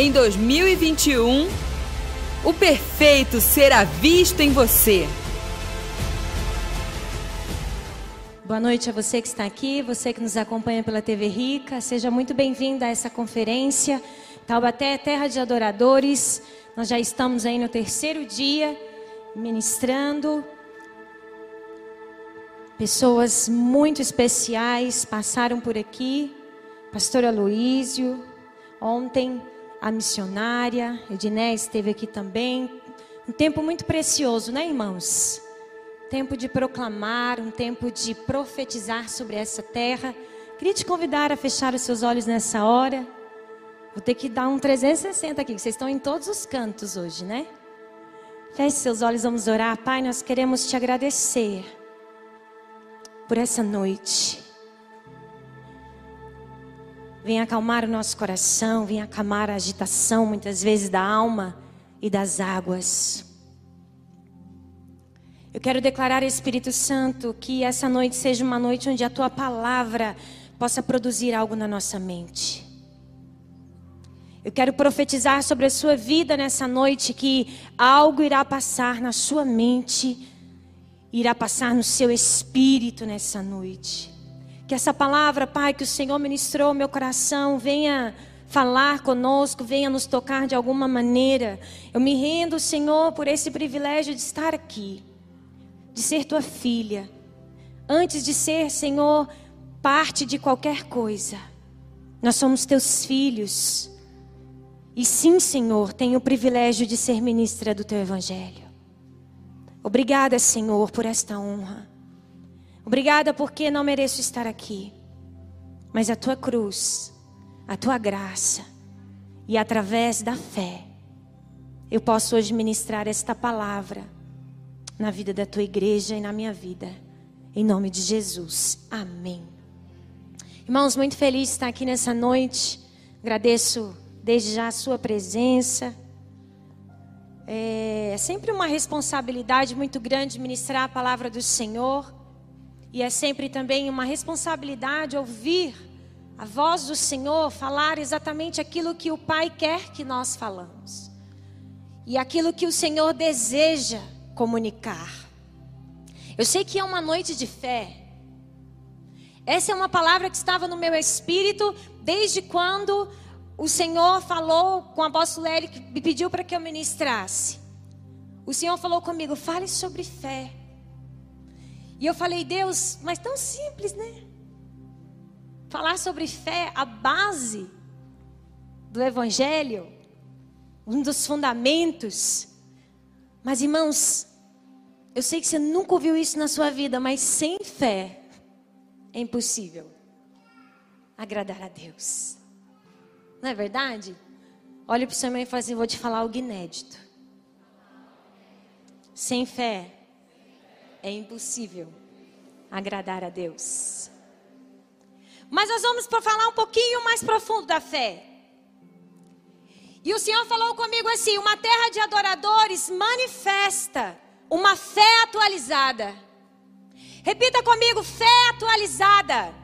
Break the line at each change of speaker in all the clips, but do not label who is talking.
em 2021, o perfeito será visto em você.
Boa noite a você que está aqui, você que nos acompanha pela TV Rica. Seja muito bem-vindo a essa conferência. Taubaté é terra de adoradores. Nós já estamos aí no terceiro dia ministrando. Pessoas muito especiais passaram por aqui. Pastor Aloísio, ontem a missionária, Ediné esteve aqui também. Um tempo muito precioso, né, irmãos? Tempo de proclamar, um tempo de profetizar sobre essa terra. Queria te convidar a fechar os seus olhos nessa hora. Vou ter que dar um 360 aqui, vocês estão em todos os cantos hoje, né? Feche seus olhos, vamos orar. Pai, nós queremos te agradecer por essa noite. Vem acalmar o nosso coração, vem acalmar a agitação, muitas vezes, da alma e das águas. Eu quero declarar, Espírito Santo, que essa noite seja uma noite onde a tua palavra possa produzir algo na nossa mente. Eu quero profetizar sobre a sua vida nessa noite que algo irá passar na sua mente, irá passar no seu espírito nessa noite. Que essa palavra, Pai, que o Senhor ministrou ao meu coração, venha falar conosco, venha nos tocar de alguma maneira. Eu me rendo, Senhor, por esse privilégio de estar aqui, de ser tua filha. Antes de ser, Senhor, parte de qualquer coisa, nós somos teus filhos. E sim, Senhor, tenho o privilégio de ser ministra do teu evangelho. Obrigada, Senhor, por esta honra. Obrigada porque não mereço estar aqui. Mas a tua cruz, a tua graça e através da fé, eu posso hoje ministrar esta palavra na vida da tua igreja e na minha vida. Em nome de Jesus. Amém. Irmãos, muito feliz de estar aqui nessa noite. Agradeço desde já a sua presença. É sempre uma responsabilidade muito grande ministrar a palavra do Senhor. E é sempre também uma responsabilidade ouvir a voz do Senhor falar exatamente aquilo que o Pai quer que nós falamos. E aquilo que o Senhor deseja comunicar. Eu sei que é uma noite de fé. Essa é uma palavra que estava no meu espírito desde quando o Senhor falou com o apóstolo Eric, me pediu para que eu ministrasse. O Senhor falou comigo: fale sobre fé. E eu falei, Deus, mas tão simples, né? Falar sobre fé, a base do Evangelho, um dos fundamentos. Mas irmãos, eu sei que você nunca ouviu isso na sua vida, mas sem fé é impossível agradar a Deus. Não é verdade? Olha para o seu irmão e fala assim: vou te falar algo inédito. Sem fé é impossível agradar a Deus. Mas nós vamos falar um pouquinho mais profundo da fé. E o Senhor falou comigo assim: uma terra de adoradores manifesta uma fé atualizada. Repita comigo: fé atualizada.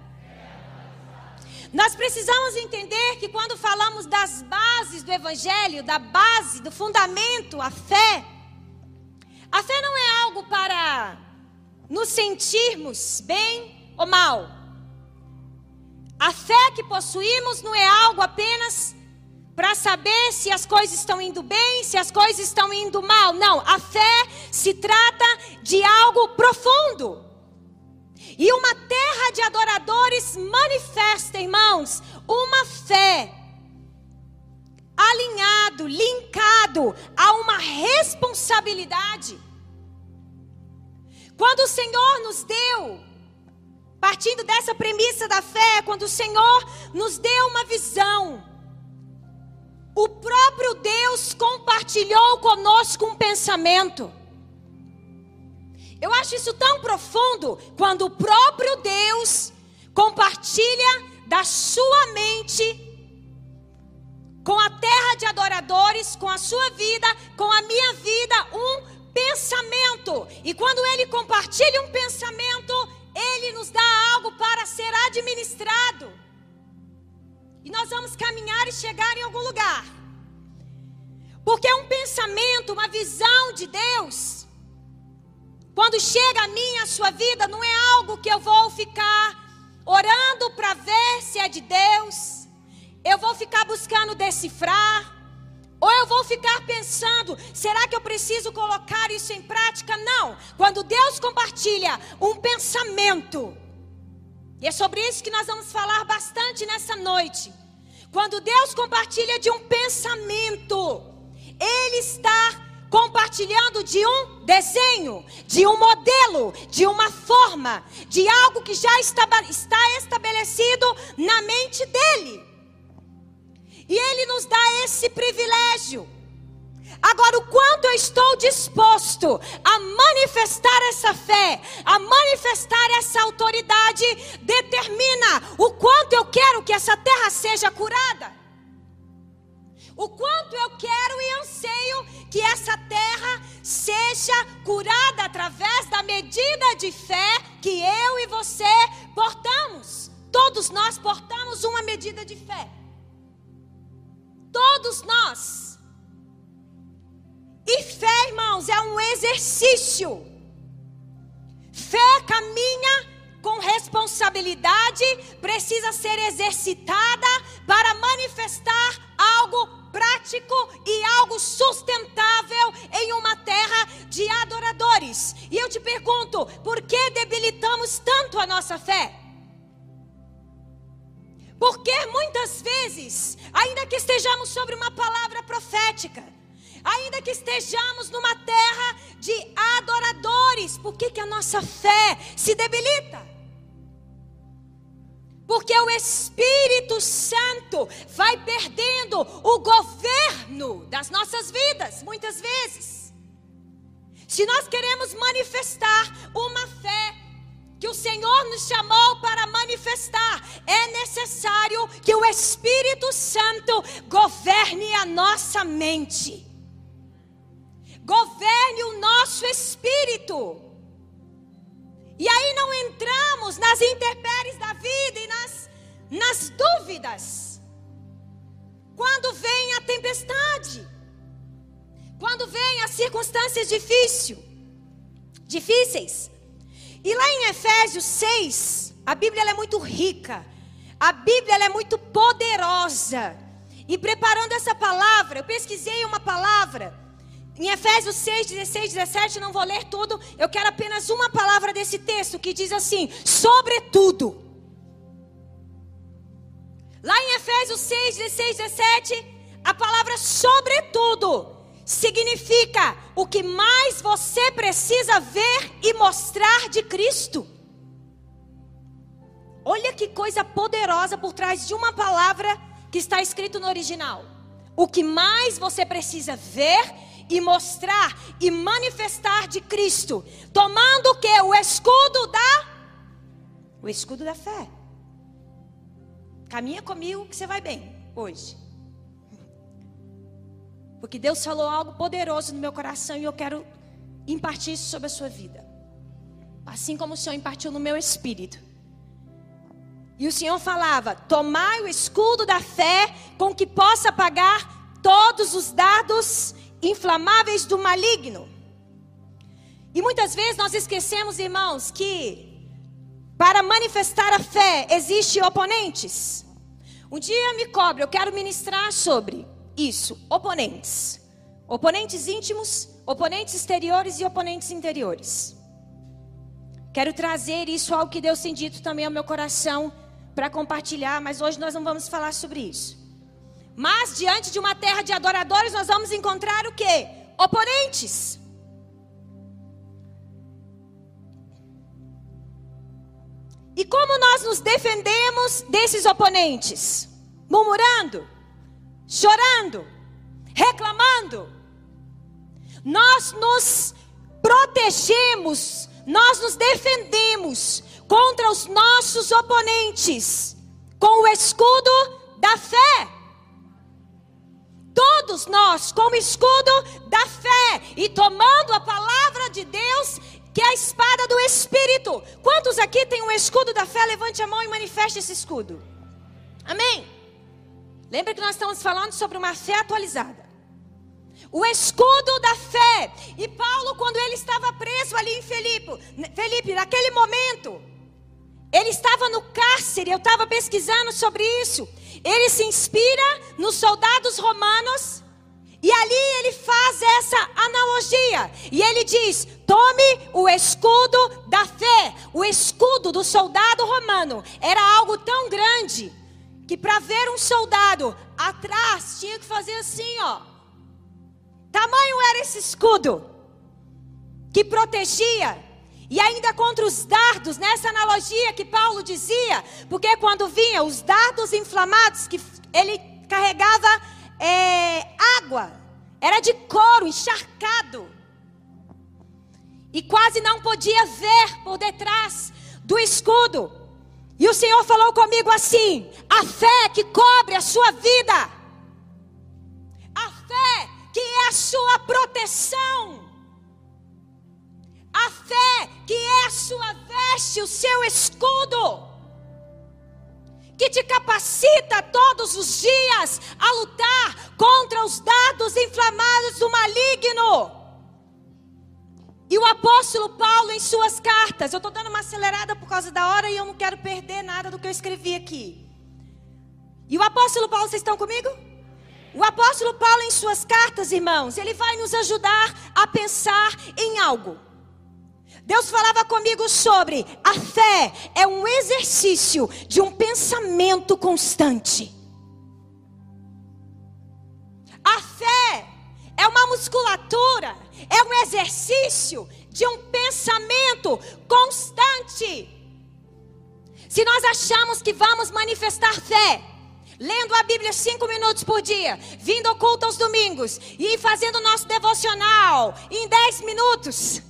Nós precisamos entender que quando falamos das bases do Evangelho, da base, do fundamento, a fé, a fé não é algo para nos sentirmos bem ou mal. A fé que possuímos não é algo apenas para saber se as coisas estão indo bem, se as coisas estão indo mal. Não, a fé se trata de algo profundo. E uma terra de adoradores manifesta, irmãos, uma fé alinhado, linkado a uma responsabilidade. Quando o Senhor nos deu, partindo dessa premissa da fé, quando o Senhor nos deu uma visão, o próprio Deus compartilhou conosco um pensamento. Eu acho isso tão profundo quando o próprio Deus compartilha da sua mente com a terra de adoradores, com a sua vida, com a minha vida, um pensamento. E quando ele compartilha um pensamento, ele nos dá algo para ser administrado. E nós vamos caminhar e chegar em algum lugar. Porque um pensamento, uma visão de Deus. Quando chega a mim, a sua vida, não é algo que eu vou ficar orando para ver se é de Deus. Eu vou ficar buscando decifrar. Ou eu vou ficar pensando, será que eu preciso colocar isso em prática? Não. Quando Deus compartilha um pensamento, e é sobre isso que nós vamos falar bastante nessa noite. Quando Deus compartilha de um pensamento, Ele está compartilhando de um desenho, de um modelo, de uma forma, de algo que já está, está estabelecido na mente dele. E ele nos dá esse privilégio. Agora, o quanto eu estou disposto a manifestar essa fé, a manifestar essa autoridade, determina o quanto eu quero que essa terra seja curada. O quanto eu quero e anseio que essa terra seja curada através da medida de fé que eu e você portamos. Todos nós portamos uma medida de fé. Todos nós. E fé, irmãos, é um exercício. Fé caminha com responsabilidade, precisa ser exercitada para manifestar algo prático e algo sustentável em uma terra de adoradores. E eu te pergunto, por que debilitamos tanto a nossa fé? Porque muitas vezes, ainda que estejamos sobre uma palavra profética, ainda que estejamos numa terra de adoradores, por que, que a nossa fé se debilita? Porque o Espírito Santo vai perdendo o governo das nossas vidas, muitas vezes. Se nós queremos manifestar uma fé que o Senhor nos chamou necessário que o Espírito Santo governe a nossa mente governe o nosso espírito. E aí não entramos nas intempéries da vida e nas, nas dúvidas. Quando vem a tempestade, quando vem as circunstâncias difícil, difíceis. E lá em Efésios 6, a Bíblia é muito rica, a Bíblia é muito poderosa. E preparando essa palavra, eu pesquisei uma palavra em Efésios 6, 16, 17, não vou ler tudo, eu quero apenas uma palavra desse texto que diz assim: sobretudo. Lá em Efésios 6, 16, 17, a palavra sobretudo significa o que mais você precisa ver e mostrar de Cristo. Olha que coisa poderosa por trás de uma palavra que está escrito no original. O que mais você precisa ver e mostrar e manifestar de Cristo, tomando o que? O escudo da o escudo da fé. Caminha comigo que você vai bem hoje. Porque Deus falou algo poderoso no meu coração e eu quero impartir isso sobre a sua vida. Assim como o Senhor impartiu no meu espírito. E o Senhor falava: Tomai o escudo da fé com que possa pagar todos os dados inflamáveis do maligno. E muitas vezes nós esquecemos, irmãos, que para manifestar a fé existem oponentes. Um dia me cobre, eu quero ministrar sobre isso, oponentes. Oponentes íntimos, oponentes exteriores e oponentes interiores. Quero trazer isso ao que Deus tem dito também ao meu coração para compartilhar, mas hoje nós não vamos falar sobre isso. Mas diante de uma terra de adoradores, nós vamos encontrar o que? Oponentes. E como nós nos defendemos desses oponentes? Murmurando, chorando, reclamando. Nós nos protegemos, nós nos defendemos contra os nossos oponentes com o escudo da fé. Todos nós, como escudo da fé e tomando a palavra de Deus, que é a espada do Espírito. Quantos aqui têm um escudo da fé? Levante a mão e manifeste esse escudo. Amém? Lembra que nós estamos falando sobre uma fé atualizada. O escudo da fé. E Paulo, quando ele estava preso ali em Felipe, Felipe, naquele momento, ele estava no cárcere, eu estava pesquisando sobre isso. Ele se inspira nos soldados romanos e ali ele faz essa analogia. E ele diz: tome o escudo da fé. O escudo do soldado romano era algo tão grande que para ver um soldado atrás tinha que fazer assim, ó. Tamanho era esse escudo que protegia e ainda contra os dardos, nessa analogia que Paulo dizia, porque quando vinha os dardos inflamados que ele carregava é, água, era de couro encharcado. E quase não podia ver por detrás do escudo. E o Senhor falou comigo assim: a fé que cobre a sua vida, a fé que é a sua proteção, a fé que é a sua veste, o seu escudo que te capacita todos os dias a lutar contra os dados inflamados do maligno. E o apóstolo Paulo, em suas cartas, eu estou dando uma acelerada por causa da hora e eu não quero perder nada do que eu escrevi aqui. E o apóstolo Paulo, vocês estão comigo? O apóstolo Paulo, em suas cartas, irmãos, ele vai nos ajudar a pensar em algo. Deus falava comigo sobre a fé é um exercício de um pensamento constante. A fé é uma musculatura, é um exercício de um pensamento constante. Se nós achamos que vamos manifestar fé, lendo a Bíblia cinco minutos por dia, vindo ao culto aos domingos e fazendo nosso devocional em dez minutos,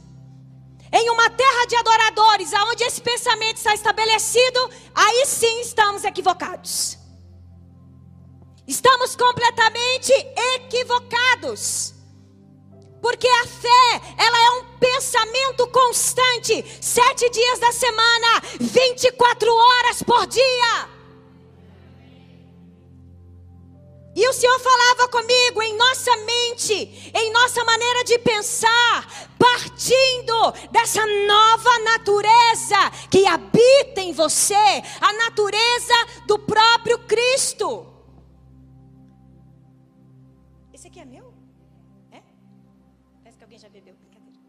em uma terra de adoradores, aonde esse pensamento está estabelecido, aí sim estamos equivocados. Estamos completamente equivocados. Porque a fé, ela é um pensamento constante, sete dias da semana, 24 horas por dia. E o Senhor falava comigo em nossa mente, em nossa maneira de pensar, partindo dessa nova natureza que habita em você, a natureza do próprio Cristo. Esse aqui é meu? É? Parece que alguém já bebeu. Brincadeira.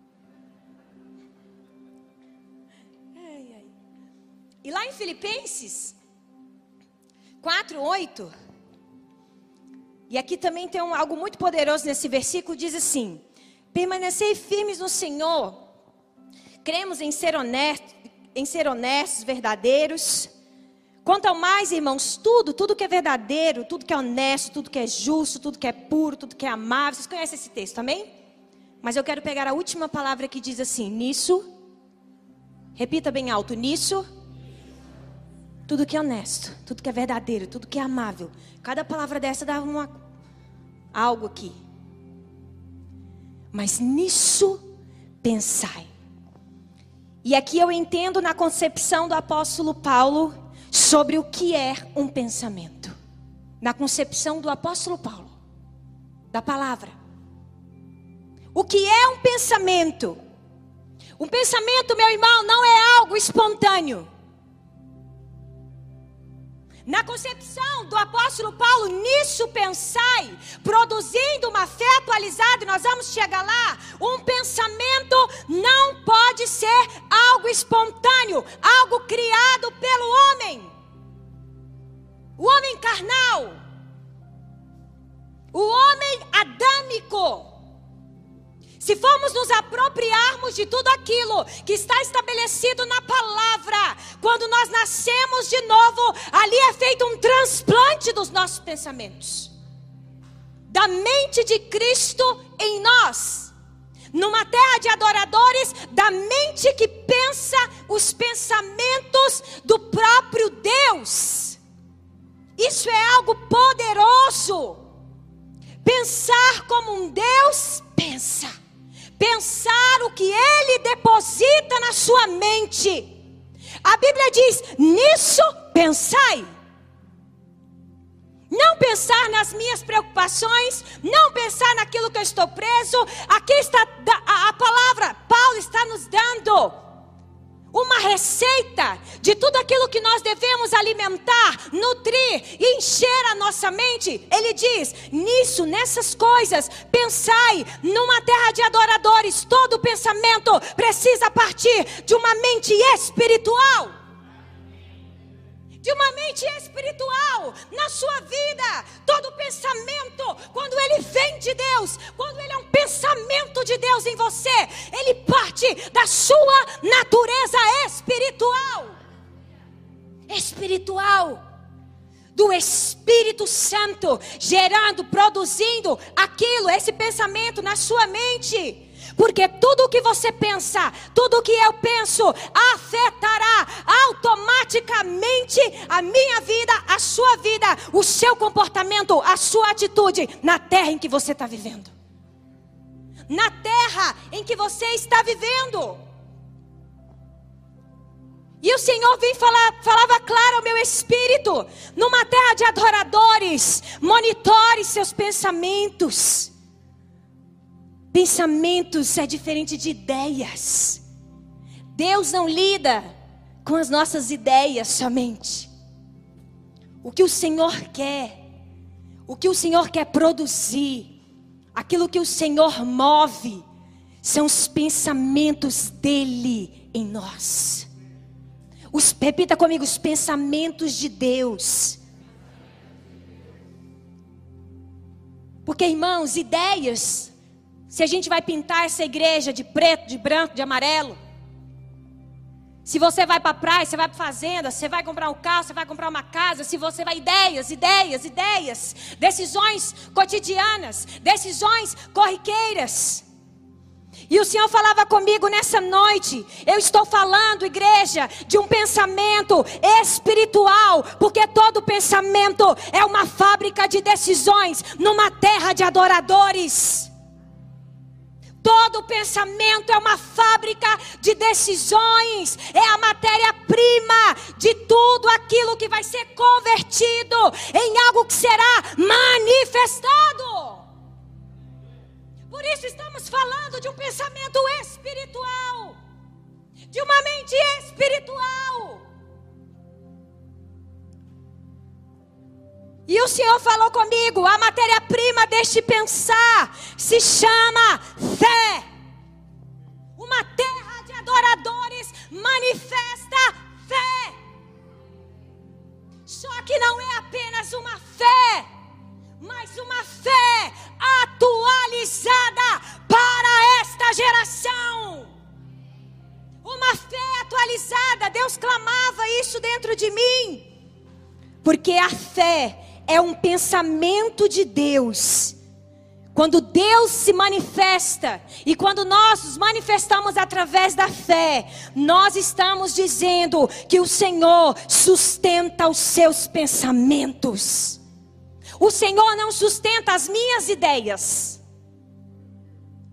Ai, ai. E lá em Filipenses 4, 8. E aqui também tem um, algo muito poderoso nesse versículo, diz assim: Permanecei firmes no Senhor. Cremos em ser honestos, em ser honestos, verdadeiros. Quanto ao mais, irmãos, tudo, tudo que é verdadeiro, tudo que é honesto, tudo que é justo, tudo que é puro, tudo que é amável. Vocês conhecem esse texto, amém? Mas eu quero pegar a última palavra que diz assim: nisso, repita bem alto, nisso tudo que é honesto, tudo que é verdadeiro, tudo que é amável. Cada palavra dessa dá uma, algo aqui. Mas nisso pensai. E aqui eu entendo na concepção do apóstolo Paulo sobre o que é um pensamento. Na concepção do apóstolo Paulo, da palavra. O que é um pensamento? Um pensamento, meu irmão, não é algo espontâneo. Na concepção do apóstolo Paulo, nisso pensai, produzindo uma fé atualizada, e nós vamos chegar lá. Um pensamento não pode ser algo espontâneo, algo criado pelo homem. O homem carnal, o homem adâmico. Se formos nos de tudo aquilo que está estabelecido na palavra, quando nós nascemos de novo, ali é feito um transplante dos nossos pensamentos, da mente de Cristo em nós, numa terra de adoradores, da mente que pensa os pensamentos do próprio Deus. Isso é algo poderoso. Pensar como um Deus pensa pensar o que ele deposita na sua mente. A Bíblia diz: nisso pensai. Não pensar nas minhas preocupações, não pensar naquilo que eu estou preso. Aqui está a, a palavra, Paulo está nos dando uma receita de tudo aquilo que nós devemos alimentar, nutrir e encher a nossa mente. Ele diz: nisso, nessas coisas, pensai numa terra de adoradores. Todo pensamento precisa partir de uma mente espiritual de uma mente espiritual na sua vida. Todo pensamento, quando ele vem de Deus, quando ele é um pensamento de Deus em você, ele parte da sua natureza espiritual. Espiritual do Espírito Santo, gerando, produzindo aquilo, esse pensamento na sua mente. Porque tudo o que você pensa, tudo o que eu penso, afetará automaticamente a minha vida, a sua vida, o seu comportamento, a sua atitude na terra em que você está vivendo. Na terra em que você está vivendo. E o Senhor vem falar, falava claro ao meu espírito: numa terra de adoradores, monitore seus pensamentos. Pensamentos é diferente de ideias. Deus não lida com as nossas ideias somente. O que o Senhor quer, o que o Senhor quer produzir, aquilo que o Senhor move, são os pensamentos dEle em nós. Os, repita comigo, os pensamentos de Deus. Porque, irmãos, ideias se a gente vai pintar essa igreja de preto, de branco, de amarelo. Se você vai para a praia, você vai para fazenda, você vai comprar um carro, você vai comprar uma casa, se você vai ideias, ideias, ideias, decisões cotidianas, decisões corriqueiras. E o Senhor falava comigo nessa noite. Eu estou falando, igreja, de um pensamento espiritual, porque todo pensamento é uma fábrica de decisões numa terra de adoradores. Todo pensamento é uma fábrica de decisões, é a matéria-prima de tudo aquilo que vai ser convertido em algo que será manifestado. Por isso estamos falando de um pensamento espiritual, de uma mente espiritual. E o Senhor falou comigo: a matéria-prima deste pensar se chama fé. Uma terra de adoradores manifesta fé. Só que não é apenas uma fé, mas uma fé atualizada para esta geração. Uma fé atualizada, Deus clamava isso dentro de mim. Porque a fé é um pensamento de Deus. Quando Deus se manifesta e quando nós nos manifestamos através da fé, nós estamos dizendo que o Senhor sustenta os seus pensamentos. O Senhor não sustenta as minhas ideias,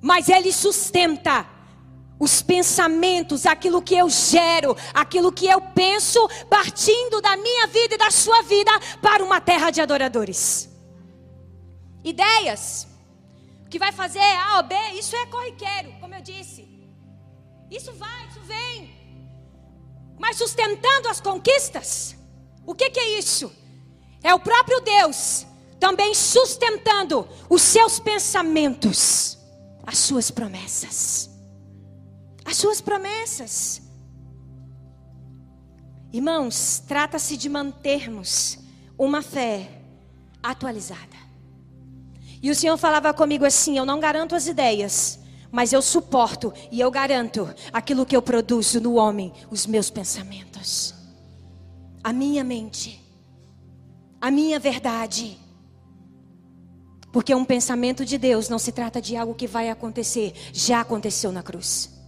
mas Ele sustenta os pensamentos, aquilo que eu gero, aquilo que eu penso, partindo da minha vida e da sua vida para uma terra de adoradores. Ideias, o que vai fazer A ou B, isso é corriqueiro, como eu disse. Isso vai, isso vem. Mas sustentando as conquistas, o que, que é isso? É o próprio Deus também sustentando os seus pensamentos, as suas promessas as suas promessas. Irmãos, trata-se de mantermos uma fé atualizada. E o Senhor falava comigo assim: eu não garanto as ideias, mas eu suporto e eu garanto aquilo que eu produzo no homem, os meus pensamentos, a minha mente, a minha verdade. Porque um pensamento de Deus não se trata de algo que vai acontecer, já aconteceu na cruz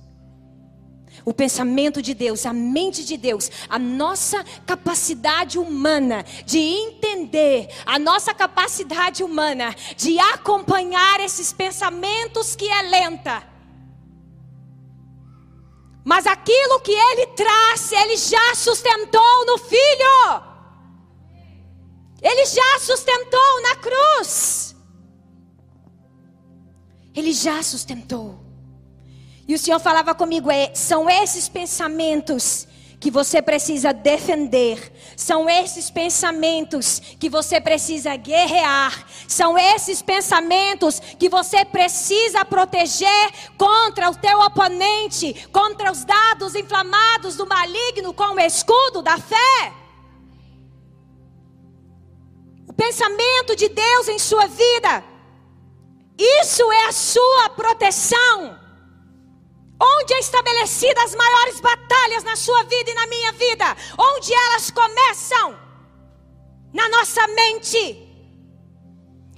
o pensamento de Deus, a mente de Deus, a nossa capacidade humana de entender, a nossa capacidade humana de acompanhar esses pensamentos que é lenta. Mas aquilo que ele traz, ele já sustentou no filho. Ele já sustentou na cruz. Ele já sustentou. E o Senhor falava comigo: é, são esses pensamentos que você precisa defender, são esses pensamentos que você precisa guerrear, são esses pensamentos que você precisa proteger contra o teu oponente, contra os dados inflamados do maligno com o escudo da fé. O pensamento de Deus em sua vida, isso é a sua proteção. Onde é estabelecida as maiores batalhas na sua vida e na minha vida? Onde elas começam? Na nossa mente.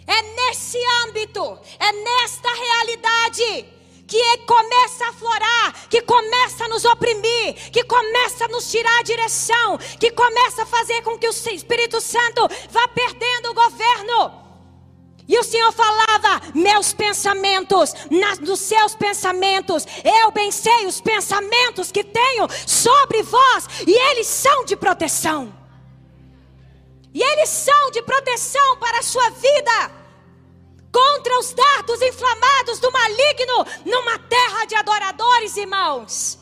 É nesse âmbito, é nesta realidade que começa a florar, que começa a nos oprimir, que começa a nos tirar a direção, que começa a fazer com que o Espírito Santo vá perdendo o governo. E o Senhor falava: Meus pensamentos, nas, nos seus pensamentos, eu bem sei os pensamentos que tenho sobre vós, e eles são de proteção. E eles são de proteção para a sua vida, contra os dardos inflamados do maligno, numa terra de adoradores, irmãos.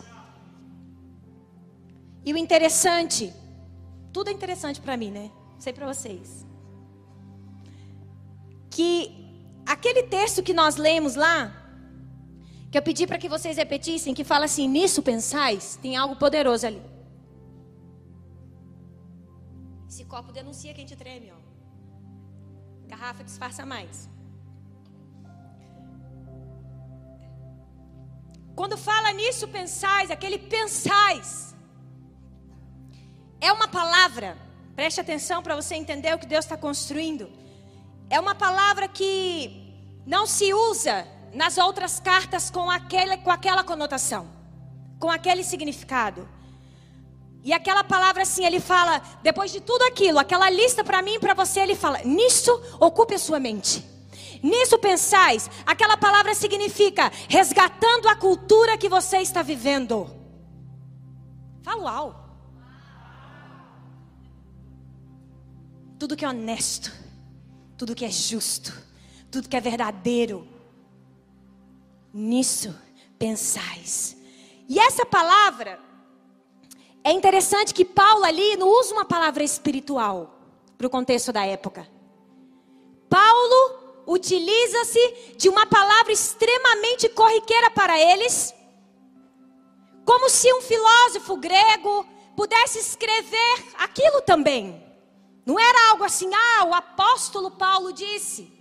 E o interessante, tudo é interessante para mim, né? Sei para vocês que aquele texto que nós lemos lá, que eu pedi para que vocês repetissem, que fala assim: nisso pensais, tem algo poderoso ali. Esse copo denuncia quem te treme, ó. Garrafa disfarça mais. Quando fala nisso pensais, aquele pensais, é uma palavra. Preste atenção para você entender o que Deus está construindo é uma palavra que não se usa nas outras cartas com, aquele, com aquela conotação, com aquele significado. E aquela palavra assim, ele fala, depois de tudo aquilo, aquela lista para mim e para você, ele fala: nisso ocupe a sua mente. Nisso pensais, aquela palavra significa resgatando a cultura que você está vivendo. Fala uau. Tudo que é honesto tudo que é justo, tudo que é verdadeiro. Nisso pensais. E essa palavra é interessante que Paulo ali não usa uma palavra espiritual para o contexto da época. Paulo utiliza-se de uma palavra extremamente corriqueira para eles, como se um filósofo grego pudesse escrever aquilo também. Não era algo assim, ah, o apóstolo Paulo disse.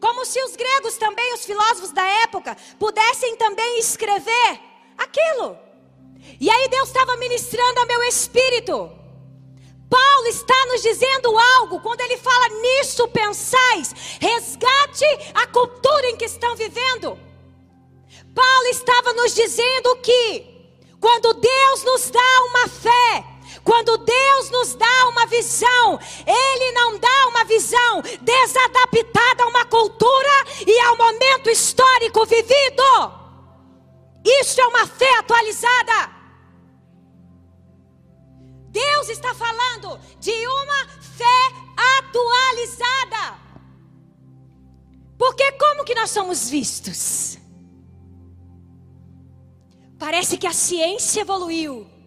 Como se os gregos também, os filósofos da época, pudessem também escrever aquilo. E aí Deus estava ministrando ao meu espírito. Paulo está nos dizendo algo, quando ele fala nisso pensais, resgate a cultura em que estão vivendo. Paulo estava nos dizendo que, quando Deus nos dá uma fé, quando Deus nos dá uma visão, Ele não dá uma visão desadaptada a uma cultura e ao momento histórico vivido. Isso é uma fé atualizada. Deus está falando de uma fé atualizada. Porque como que nós somos vistos? Parece que a ciência evoluiu.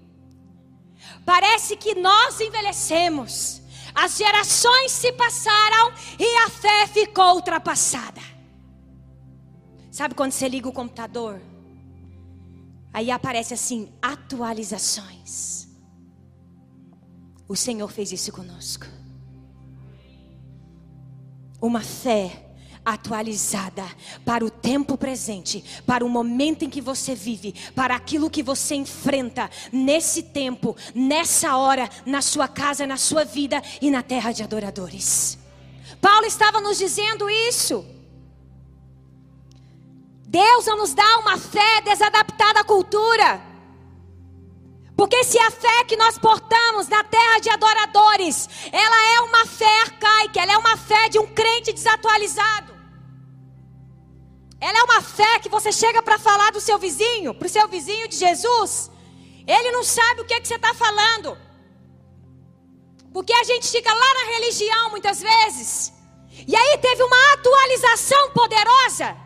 Parece que nós envelhecemos. As gerações se passaram e a fé ficou ultrapassada. Sabe quando você liga o computador? Aí aparece assim: atualizações. O Senhor fez isso conosco. Uma fé atualizada para o tempo presente, para o momento em que você vive, para aquilo que você enfrenta nesse tempo, nessa hora, na sua casa, na sua vida e na terra de adoradores. Paulo estava nos dizendo isso. Deus não nos dá uma fé desadaptada à cultura. Porque se a fé que nós portamos na terra de adoradores, ela é uma fé arcaica, ela é uma fé de um crente desatualizado. Ela é uma fé que você chega para falar do seu vizinho, para o seu vizinho de Jesus. Ele não sabe o que, é que você está falando. Porque a gente fica lá na religião muitas vezes. E aí teve uma atualização poderosa.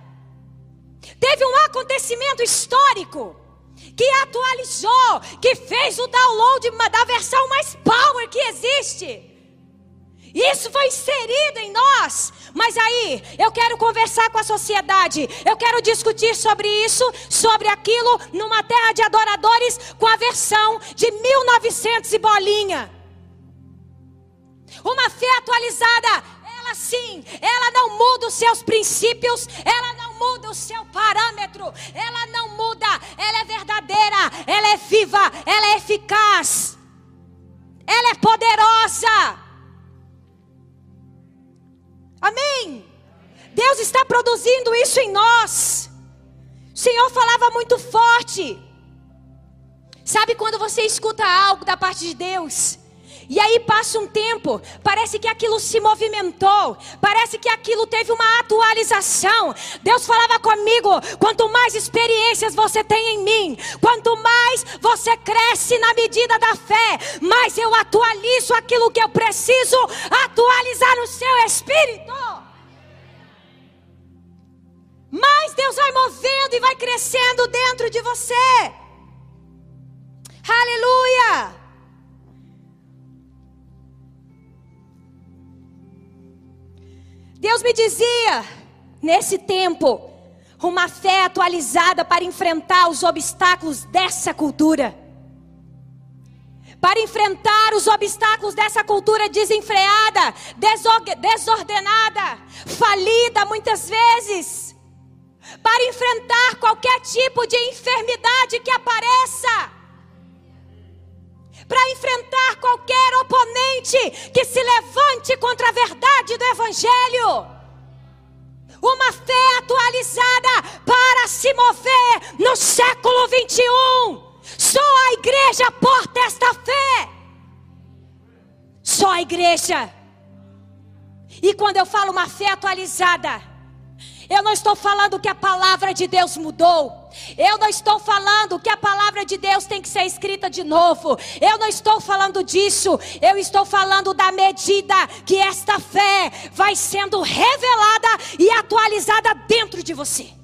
Teve um acontecimento histórico que atualizou, que fez o download da versão mais power que existe. Isso foi inserido em nós. Mas aí, eu quero conversar com a sociedade. Eu quero discutir sobre isso, sobre aquilo, numa terra de adoradores com a versão de 1900 e bolinha. Uma fé atualizada, ela sim, ela não muda os seus princípios, ela não muda o seu parâmetro, ela não muda, ela é verdadeira, ela é viva, ela é eficaz, ela é poderosa. Amém? Deus está produzindo isso em nós. O Senhor falava muito forte. Sabe quando você escuta algo da parte de Deus? E aí passa um tempo, parece que aquilo se movimentou, parece que aquilo teve uma atualização. Deus falava comigo: quanto mais experiências você tem em mim, quanto mais você cresce na medida da fé, mais eu atualizo aquilo que eu preciso atualizar no seu espírito. Mais Deus vai movendo e vai crescendo dentro de você. Aleluia! Deus me dizia, nesse tempo, uma fé atualizada para enfrentar os obstáculos dessa cultura. Para enfrentar os obstáculos dessa cultura desenfreada, desordenada, falida muitas vezes. Para enfrentar qualquer tipo de enfermidade que apareça para enfrentar qualquer oponente que se levante contra a verdade do Evangelho. Uma fé atualizada para se mover no século 21. Só a igreja porta esta fé. Só a igreja. E quando eu falo uma fé atualizada, eu não estou falando que a palavra de Deus mudou. Eu não estou falando que a palavra de Deus tem que ser escrita de novo. Eu não estou falando disso. Eu estou falando da medida que esta fé vai sendo revelada e atualizada dentro de você.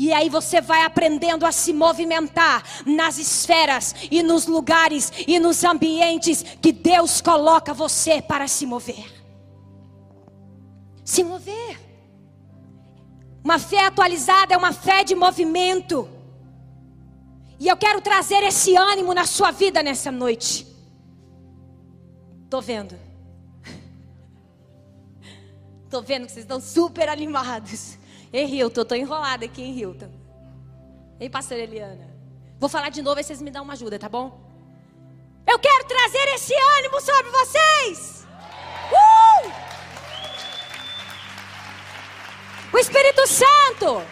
E aí você vai aprendendo a se movimentar nas esferas e nos lugares e nos ambientes que Deus coloca você para se mover. Se mover. Uma fé atualizada é uma fé de movimento. E eu quero trazer esse ânimo na sua vida nessa noite. Tô vendo. Tô vendo que vocês estão super animados. Ei, Hilton, eu tô enrolada aqui em Hilton. Ei, pastor Eliana. Vou falar de novo e vocês me dão uma ajuda, tá bom? Eu quero trazer esse ânimo sobre vocês. O Espírito Santo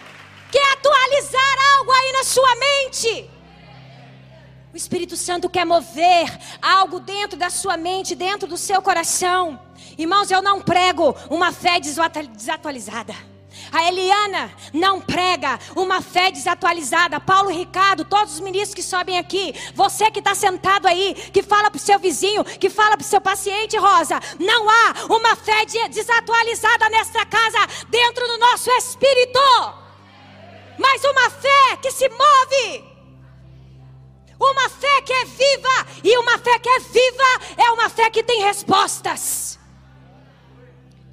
quer atualizar algo aí na sua mente. O Espírito Santo quer mover algo dentro da sua mente, dentro do seu coração. Irmãos, eu não prego uma fé desatualizada. A Eliana não prega uma fé desatualizada. Paulo Ricardo, todos os ministros que sobem aqui, você que está sentado aí, que fala para o seu vizinho, que fala para o seu paciente, Rosa, não há uma fé desatualizada nesta casa, dentro do nosso espírito, mas uma fé que se move. Uma fé que é viva, e uma fé que é viva é uma fé que tem respostas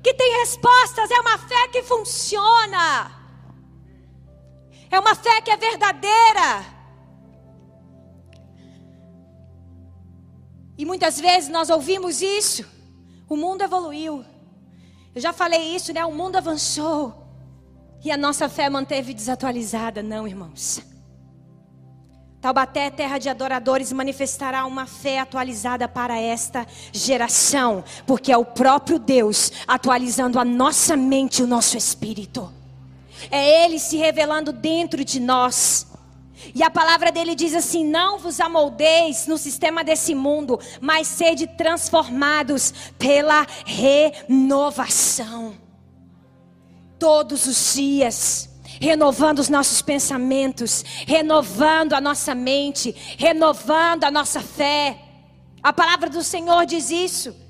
que tem respostas, é uma fé que funciona, é uma fé que é verdadeira. E muitas vezes nós ouvimos isso, o mundo evoluiu. Eu já falei isso, né? O mundo avançou e a nossa fé manteve desatualizada, não, irmãos. Taubaté, terra de adoradores, manifestará uma fé atualizada para esta geração, porque é o próprio Deus atualizando a nossa mente e o nosso espírito. É Ele se revelando dentro de nós. E a palavra dele diz assim: Não vos amoldeis no sistema desse mundo, mas sede transformados pela renovação. Todos os dias renovando os nossos pensamentos, renovando a nossa mente, renovando a nossa fé. A palavra do Senhor diz isso.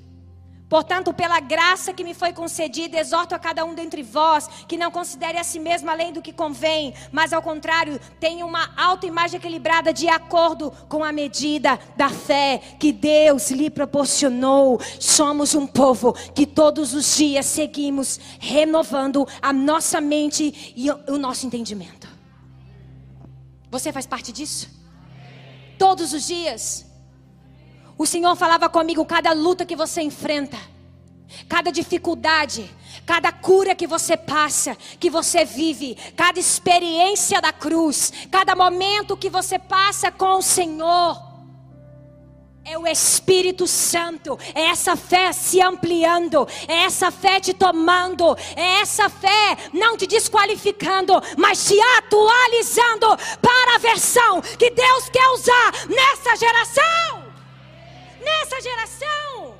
Portanto, pela graça que me foi concedida, exorto a cada um dentre vós que não considere a si mesmo além do que convém, mas ao contrário, tenha uma autoimagem equilibrada de acordo com a medida da fé que Deus lhe proporcionou. Somos um povo que todos os dias seguimos renovando a nossa mente e o nosso entendimento. Você faz parte disso? Todos os dias. O Senhor falava comigo cada luta que você enfrenta, cada dificuldade, cada cura que você passa, que você vive, cada experiência da cruz, cada momento que você passa com o Senhor. É o Espírito Santo, é essa fé se ampliando, é essa fé te tomando, é essa fé não te desqualificando, mas te atualizando para a versão que Deus quer usar nessa geração nessa geração,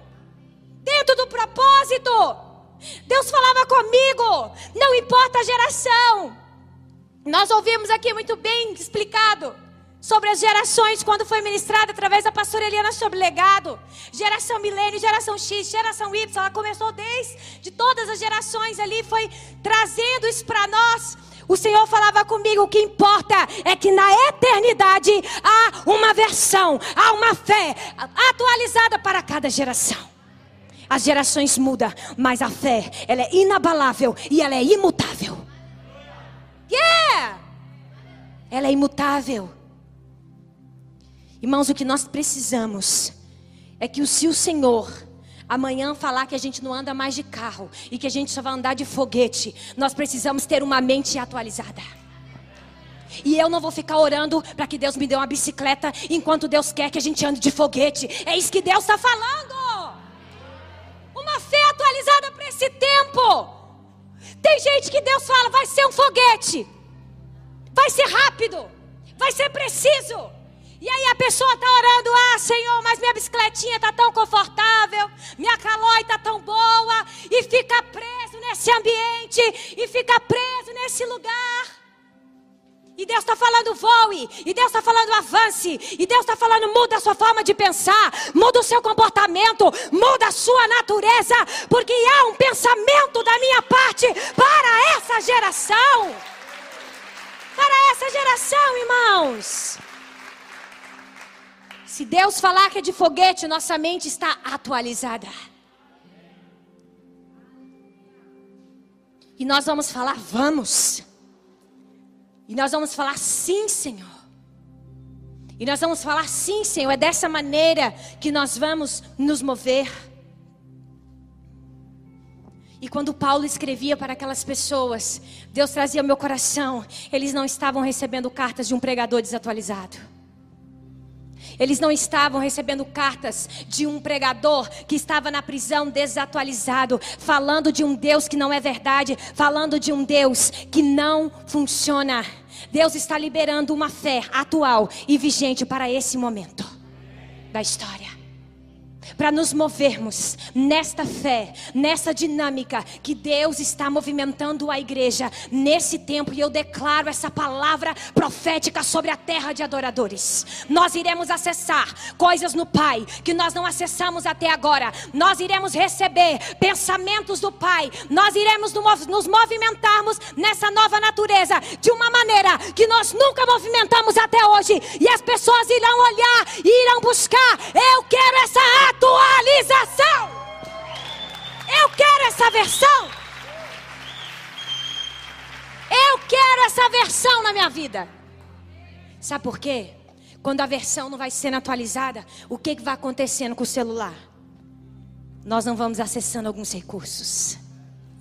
dentro do propósito. Deus falava comigo, não importa a geração. Nós ouvimos aqui muito bem explicado sobre as gerações quando foi ministrada através da pastora Eliana sobre legado. Geração milênio, geração X, geração Y, ela começou desde de todas as gerações ali, foi trazendo isso para nós. O Senhor falava comigo: o que importa é que na eternidade há uma versão, há uma fé atualizada para cada geração. As gerações mudam, mas a fé, ela é inabalável e ela é imutável. Yeah! Ela é imutável. Irmãos, o que nós precisamos é que se o Senhor amanhã falar que a gente não anda mais de carro e que a gente só vai andar de foguete, nós precisamos ter uma mente atualizada. E eu não vou ficar orando para que Deus me dê uma bicicleta enquanto Deus quer que a gente ande de foguete. É isso que Deus está falando. Uma fé atualizada para esse tempo. Tem gente que Deus fala, vai ser um foguete, vai ser rápido, vai ser preciso. E aí a pessoa está orando, ah Senhor, mas minha bicicletinha está tão confortável, minha calói está tão boa, e fica preso nesse ambiente, e fica preso nesse lugar. E Deus está falando voe, e Deus está falando avance, e Deus está falando muda a sua forma de pensar, muda o seu comportamento, muda a sua natureza, porque há um pensamento da minha parte para essa geração. Para essa geração, irmãos. Se Deus falar que é de foguete, nossa mente está atualizada. E nós vamos falar, vamos. E nós vamos falar, sim, Senhor. E nós vamos falar, sim, Senhor. É dessa maneira que nós vamos nos mover. E quando Paulo escrevia para aquelas pessoas, Deus trazia ao meu coração, eles não estavam recebendo cartas de um pregador desatualizado. Eles não estavam recebendo cartas de um pregador que estava na prisão desatualizado, falando de um Deus que não é verdade, falando de um Deus que não funciona. Deus está liberando uma fé atual e vigente para esse momento da história para nos movermos nesta fé, nessa dinâmica que Deus está movimentando a igreja nesse tempo e eu declaro essa palavra profética sobre a terra de adoradores. Nós iremos acessar coisas no Pai que nós não acessamos até agora. Nós iremos receber pensamentos do Pai. Nós iremos nos movimentarmos nessa nova natureza de uma maneira que nós nunca movimentamos até hoje e as pessoas irão olhar e irão buscar. Eu quero essa atualização. Eu quero essa versão. Eu quero essa versão na minha vida. Sabe por quê? Quando a versão não vai sendo atualizada, o que, que vai acontecendo com o celular? Nós não vamos acessando alguns recursos.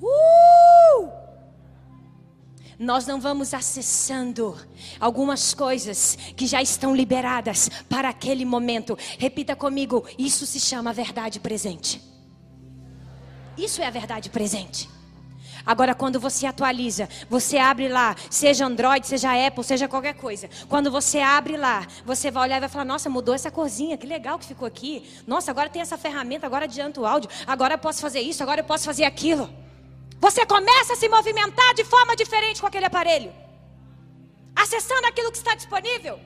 Uh! Nós não vamos acessando algumas coisas que já estão liberadas para aquele momento. Repita comigo: isso se chama verdade presente. Isso é a verdade presente. Agora, quando você atualiza, você abre lá, seja Android, seja Apple, seja qualquer coisa. Quando você abre lá, você vai olhar e vai falar: Nossa, mudou essa corzinha, que legal que ficou aqui. Nossa, agora tem essa ferramenta, agora adianta o áudio. Agora eu posso fazer isso, agora eu posso fazer aquilo. Você começa a se movimentar de forma diferente com aquele aparelho, acessando aquilo que está disponível.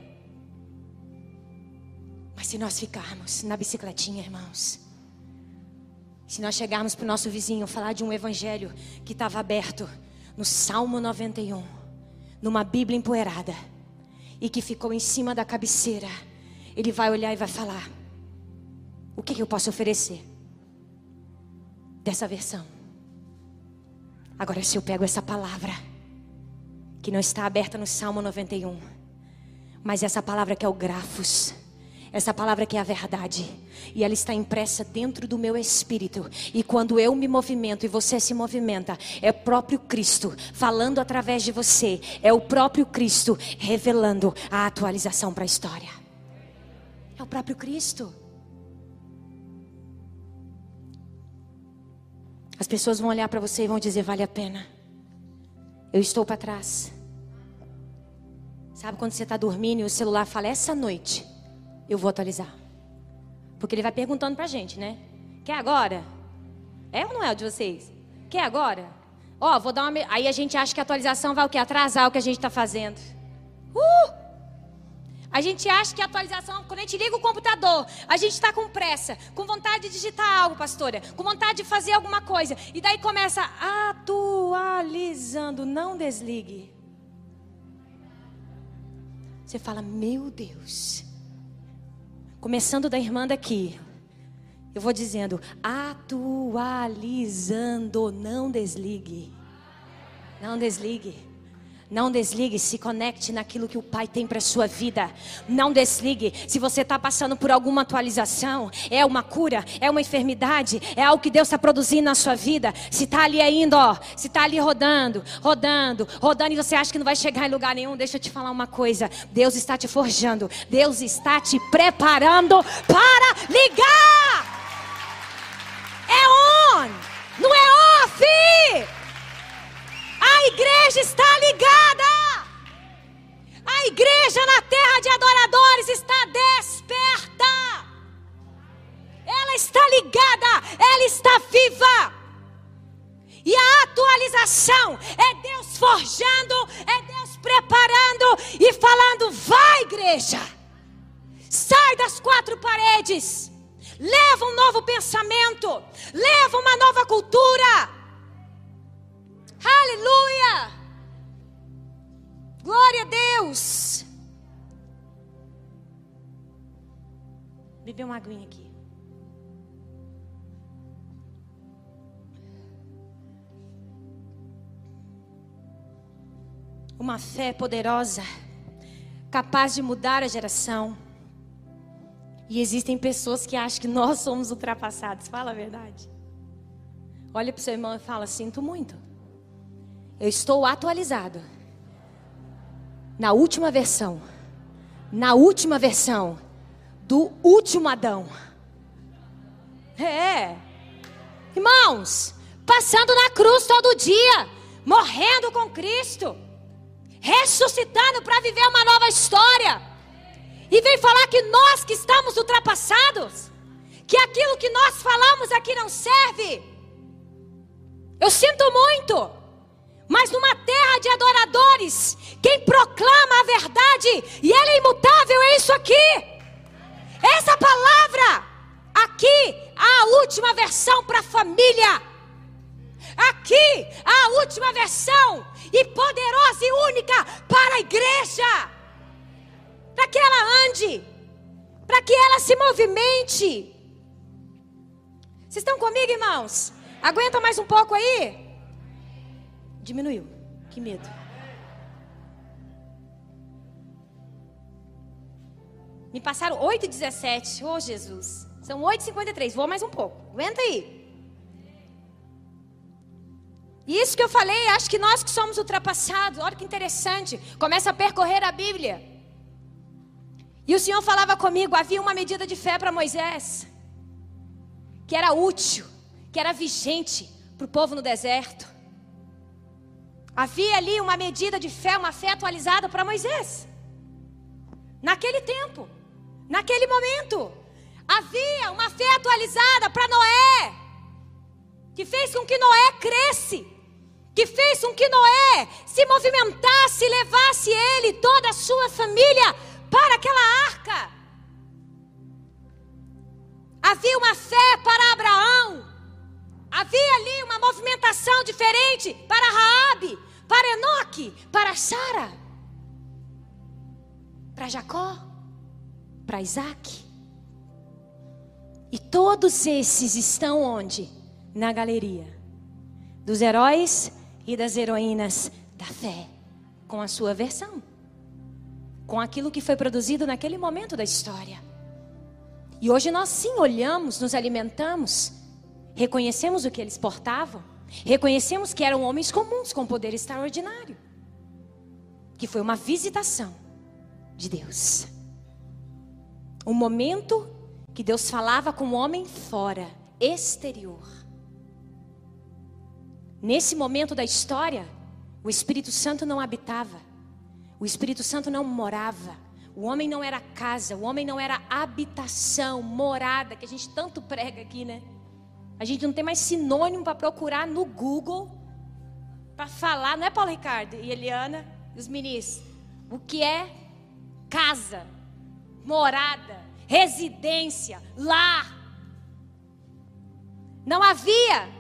Mas se nós ficarmos na bicicletinha, irmãos, se nós chegarmos para o nosso vizinho falar de um evangelho que estava aberto no Salmo 91, numa Bíblia empoeirada, e que ficou em cima da cabeceira, ele vai olhar e vai falar: O que, que eu posso oferecer dessa versão? Agora, se eu pego essa palavra, que não está aberta no Salmo 91, mas essa palavra que é o grafos, essa palavra que é a verdade. E ela está impressa dentro do meu espírito. E quando eu me movimento e você se movimenta, é o próprio Cristo falando através de você. É o próprio Cristo revelando a atualização para a história. É o próprio Cristo. As pessoas vão olhar para você e vão dizer: vale a pena. Eu estou para trás. Sabe quando você está dormindo e o celular fala: essa noite eu vou atualizar. Porque ele vai perguntando pra gente, né? Quer agora? É ou não é o de vocês? Quer agora? Ó, oh, vou dar uma. Aí a gente acha que a atualização vai o quê? Atrasar o que a gente está fazendo. Uh! A gente acha que a atualização, quando a gente liga o computador, a gente está com pressa, com vontade de digitar algo, pastora, com vontade de fazer alguma coisa. E daí começa atualizando. Não desligue. Você fala, meu Deus. Começando da irmã daqui. Eu vou dizendo, atualizando, não desligue. Não desligue. Não desligue, se conecte naquilo que o Pai tem para sua vida. Não desligue. Se você está passando por alguma atualização, é uma cura, é uma enfermidade, é algo que Deus está produzindo na sua vida. Se está ali ainda, ó, se está ali rodando, rodando, rodando e você acha que não vai chegar em lugar nenhum, deixa eu te falar uma coisa. Deus está te forjando. Deus está te preparando para ligar. É on, não é off. A igreja está ligada. A igreja na terra de adoradores está desperta. Ela está ligada, ela está viva. E a atualização é Deus forjando, é Deus preparando e falando: vai, igreja, sai das quatro paredes, leva um novo pensamento, leva uma nova cultura. Aleluia! Glória a Deus! Beber uma aguinha aqui. Uma fé poderosa, capaz de mudar a geração. E existem pessoas que acham que nós somos ultrapassados. Fala a verdade. Olha para o seu irmão e fala: Sinto muito. Eu estou atualizado. Na última versão. Na última versão do último Adão. É. Irmãos, passando na cruz todo dia, morrendo com Cristo, ressuscitando para viver uma nova história. E vem falar que nós que estamos ultrapassados, que aquilo que nós falamos aqui não serve. Eu sinto muito. Mas numa terra de adoradores, quem proclama a verdade e ela é imutável é isso aqui. Essa palavra aqui, a última versão para a família. Aqui, a última versão e poderosa e única para a igreja. Para que ela ande, para que ela se movimente. Vocês estão comigo, irmãos? Aguenta mais um pouco aí? Diminuiu. Que medo. Me passaram 8 e 17. Oh, Jesus. São 8 e 53. Vou mais um pouco. Aguenta aí. E isso que eu falei, acho que nós que somos ultrapassados, olha que interessante. Começa a percorrer a Bíblia. E o Senhor falava comigo, havia uma medida de fé para Moisés, que era útil, que era vigente para o povo no deserto. Havia ali uma medida de fé, uma fé atualizada para Moisés. Naquele tempo, naquele momento, havia uma fé atualizada para Noé, que fez com que Noé cresce, que fez com que Noé se movimentasse e levasse ele, toda a sua família, para aquela arca. Havia uma fé para Abraão. Havia ali uma movimentação diferente para Raabe, para Enoque, para Sara, para Jacó, para Isaac. E todos esses estão onde? Na galeria dos heróis e das heroínas da fé, com a sua versão, com aquilo que foi produzido naquele momento da história. E hoje nós sim olhamos, nos alimentamos, reconhecemos o que eles portavam, reconhecemos que eram homens comuns com poder extraordinário, que foi uma visitação de Deus. Um momento que Deus falava com o homem fora, exterior. Nesse momento da história, o Espírito Santo não habitava, o Espírito Santo não morava, o homem não era casa, o homem não era habitação, morada, que a gente tanto prega aqui, né? A gente não tem mais sinônimo para procurar no Google, para falar, não é Paulo Ricardo e Eliana os ministros, o que é casa, morada, residência, lar. Não havia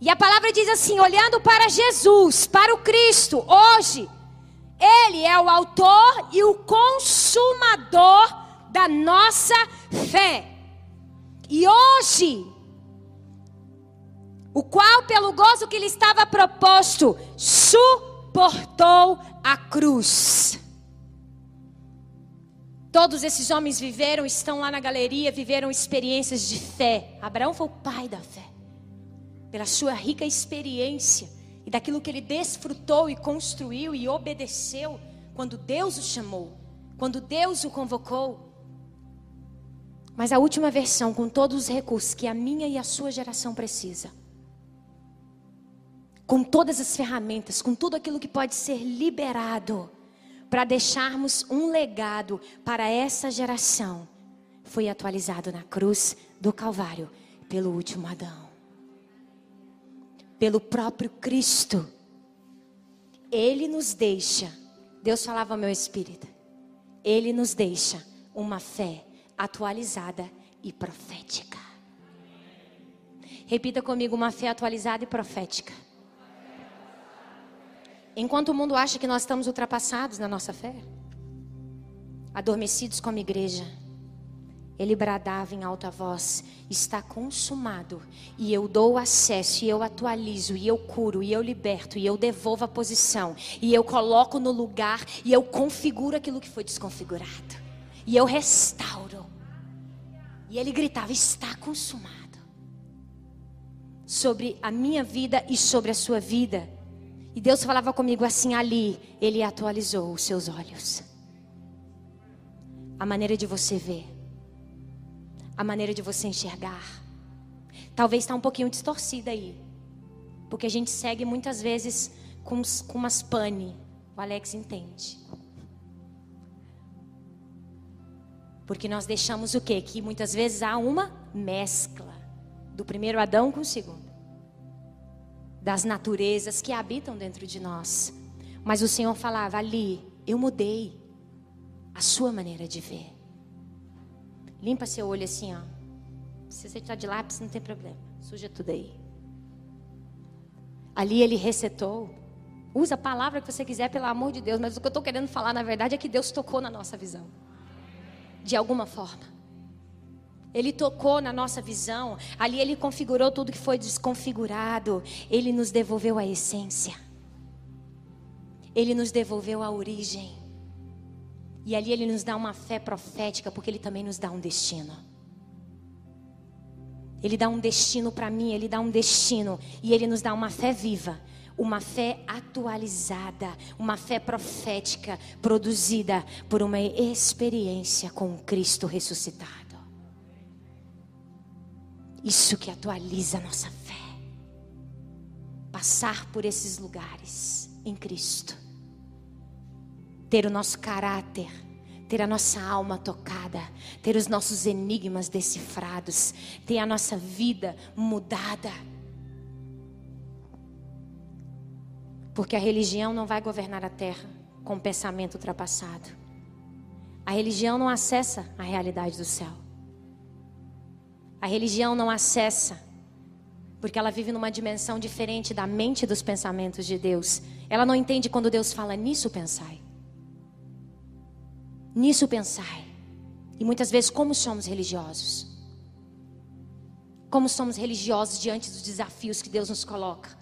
e a palavra diz assim: olhando para Jesus, para o Cristo, hoje, Ele é o autor e o consumador da nossa fé. E hoje, o qual, pelo gozo que lhe estava proposto, suportou a cruz. Todos esses homens viveram, estão lá na galeria, viveram experiências de fé. Abraão foi o pai da fé pela sua rica experiência e daquilo que ele desfrutou e construiu e obedeceu quando Deus o chamou, quando Deus o convocou. Mas a última versão, com todos os recursos que a minha e a sua geração precisa, com todas as ferramentas, com tudo aquilo que pode ser liberado para deixarmos um legado para essa geração, foi atualizado na cruz do Calvário pelo último Adão. Pelo próprio Cristo. Ele nos deixa, Deus falava ao meu espírito, Ele nos deixa uma fé atualizada e profética. Repita comigo: uma fé atualizada e profética. Enquanto o mundo acha que nós estamos ultrapassados na nossa fé, adormecidos como igreja, ele bradava em alta voz: Está consumado. E eu dou acesso, e eu atualizo, e eu curo, e eu liberto, e eu devolvo a posição, e eu coloco no lugar, e eu configuro aquilo que foi desconfigurado, e eu restauro. E ele gritava: Está consumado. Sobre a minha vida e sobre a sua vida. E Deus falava comigo assim ali, ele atualizou os seus olhos. A maneira de você ver a maneira de você enxergar. Talvez está um pouquinho distorcida aí. Porque a gente segue muitas vezes com, com umas pane. O Alex entende. Porque nós deixamos o quê? Que muitas vezes há uma mescla do primeiro Adão com o segundo. Das naturezas que habitam dentro de nós. Mas o Senhor falava ali, eu mudei a sua maneira de ver. Limpa seu olho assim, ó. Se você está de lápis, não tem problema. Suja tudo aí. Ali ele recetou. Usa a palavra que você quiser, pelo amor de Deus. Mas o que eu estou querendo falar, na verdade, é que Deus tocou na nossa visão. De alguma forma. Ele tocou na nossa visão. Ali ele configurou tudo que foi desconfigurado. Ele nos devolveu a essência. Ele nos devolveu a origem. E ali ele nos dá uma fé profética, porque ele também nos dá um destino. Ele dá um destino para mim, ele dá um destino. E ele nos dá uma fé viva, uma fé atualizada, uma fé profética, produzida por uma experiência com Cristo ressuscitado. Isso que atualiza a nossa fé. Passar por esses lugares em Cristo ter o nosso caráter, ter a nossa alma tocada, ter os nossos enigmas decifrados, ter a nossa vida mudada. Porque a religião não vai governar a terra com pensamento ultrapassado. A religião não acessa a realidade do céu. A religião não acessa, porque ela vive numa dimensão diferente da mente e dos pensamentos de Deus. Ela não entende quando Deus fala nisso pensai. Nisso pensai. E muitas vezes, como somos religiosos? Como somos religiosos diante dos desafios que Deus nos coloca?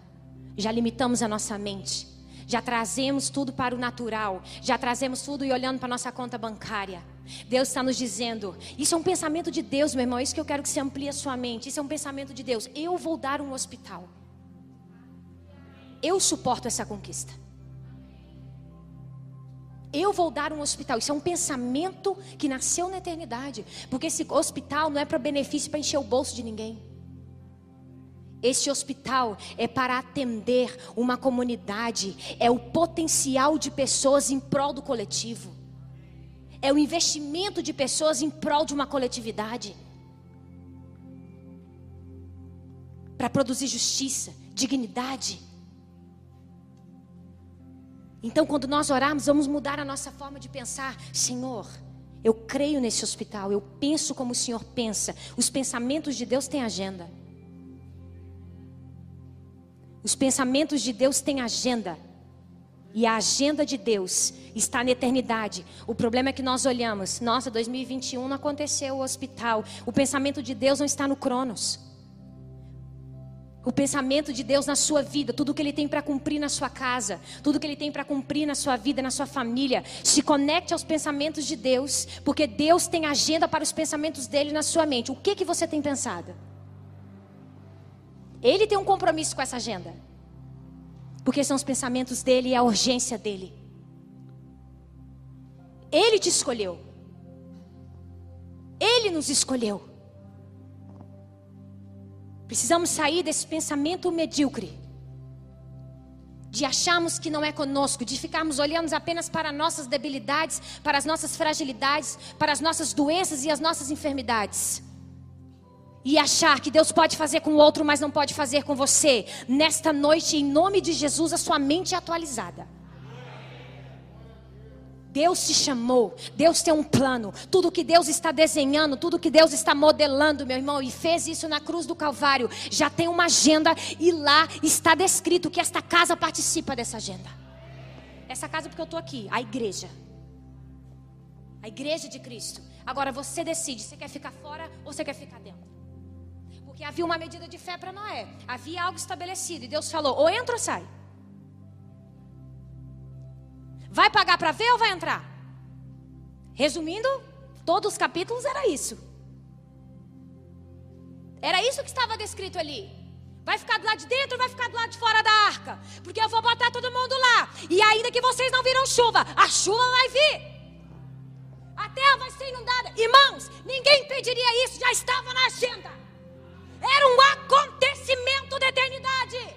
Já limitamos a nossa mente, já trazemos tudo para o natural, já trazemos tudo e olhando para nossa conta bancária. Deus está nos dizendo, isso é um pensamento de Deus, meu irmão, é isso que eu quero que você amplie a sua mente. Isso é um pensamento de Deus. Eu vou dar um hospital. Eu suporto essa conquista. Eu vou dar um hospital. Isso é um pensamento que nasceu na eternidade. Porque esse hospital não é para benefício para encher o bolso de ninguém. Esse hospital é para atender uma comunidade, é o potencial de pessoas em prol do coletivo, é o investimento de pessoas em prol de uma coletividade, para produzir justiça, dignidade. Então, quando nós orarmos, vamos mudar a nossa forma de pensar. Senhor, eu creio nesse hospital, eu penso como o Senhor pensa. Os pensamentos de Deus têm agenda. Os pensamentos de Deus têm agenda. E a agenda de Deus está na eternidade. O problema é que nós olhamos, nossa, 2021 não aconteceu o hospital. O pensamento de Deus não está no Cronos. O pensamento de Deus na sua vida, tudo que Ele tem para cumprir na sua casa, tudo que Ele tem para cumprir na sua vida, na sua família, se conecte aos pensamentos de Deus, porque Deus tem agenda para os pensamentos dele na sua mente. O que que você tem pensado? Ele tem um compromisso com essa agenda, porque são os pensamentos dele e a urgência dele. Ele te escolheu. Ele nos escolheu. Precisamos sair desse pensamento medíocre. De acharmos que não é conosco, de ficarmos olhando apenas para nossas debilidades, para as nossas fragilidades, para as nossas doenças e as nossas enfermidades. E achar que Deus pode fazer com o outro, mas não pode fazer com você. Nesta noite, em nome de Jesus, a sua mente é atualizada. Deus te chamou, Deus tem um plano. Tudo que Deus está desenhando, tudo que Deus está modelando, meu irmão, e fez isso na cruz do Calvário, já tem uma agenda e lá está descrito que esta casa participa dessa agenda. Essa casa porque eu estou aqui, a igreja. A igreja de Cristo. Agora você decide, você quer ficar fora ou você quer ficar dentro. Porque havia uma medida de fé para Noé. Havia algo estabelecido e Deus falou: ou entra ou sai. Vai pagar para ver ou vai entrar? Resumindo, todos os capítulos era isso. Era isso que estava descrito ali. Vai ficar do lado de dentro ou vai ficar do lado de fora da arca? Porque eu vou botar todo mundo lá. E ainda que vocês não viram chuva, a chuva vai vir. A terra vai ser inundada. Irmãos, ninguém pediria isso, já estava na agenda. Era um acontecimento da eternidade.